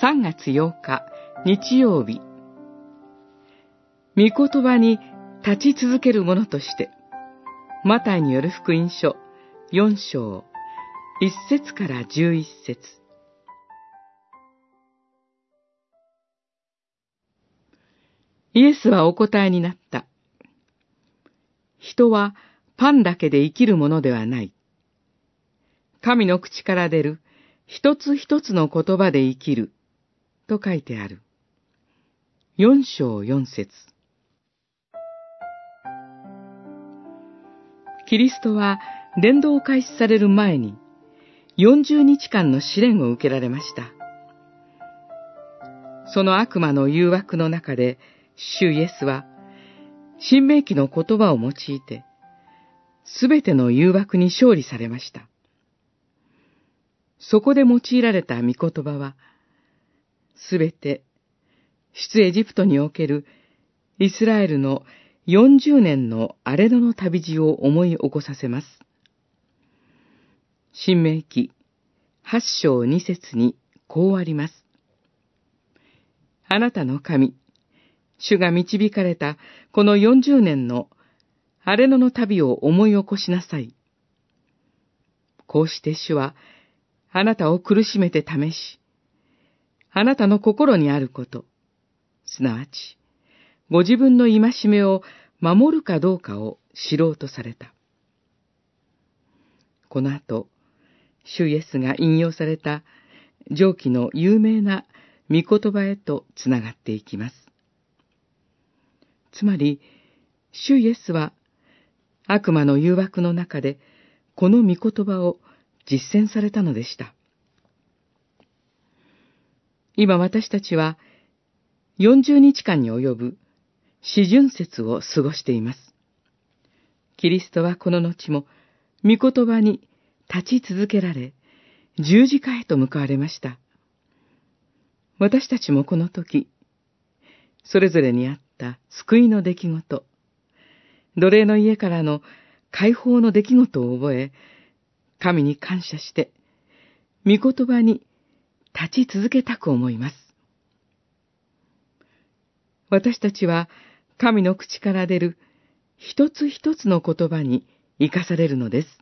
3月8日日曜日御言葉に立ち続ける者として、マタイによる福音書4章1節から11節イエスはお答えになった。人はパンだけで生きるものではない。神の口から出る一つ一つの言葉で生きると書いてある。四章四節キリストは伝道を開始される前に40日間の試練を受けられました。その悪魔の誘惑の中で、主イエスは、新明記の言葉を用いて、すべての誘惑に勝利されました。そこで用いられた御言葉は、すべて、出エジプトにおけるイスラエルの40年の荒れ野の旅路を思い起こさせます。新明記8章2節にこうあります。あなたの神、主が導かれたこの40年の荒れ野の旅を思い起こしなさい。こうして主はあなたを苦しめて試し、あなたの心にあること、すなわち、ご自分の戒めを守るかどうかを知ろうとされた。この後、主イエスが引用された上記の有名な御言葉へとつながっていきます。つまり、主イエスは悪魔の誘惑の中でこの御言葉を実践されたのでした。今私たちは40日間に及ぶ四巡節を過ごしています。キリストはこの後も御言葉に立ち続けられ、十字架へと向かわれました。私たちもこの時、それぞれにあった救いの出来事、奴隷の家からの解放の出来事を覚え、神に感謝して、御言葉に立ち続けたく思います。私たちは神の口から出る一つ一つの言葉に生かされるのです。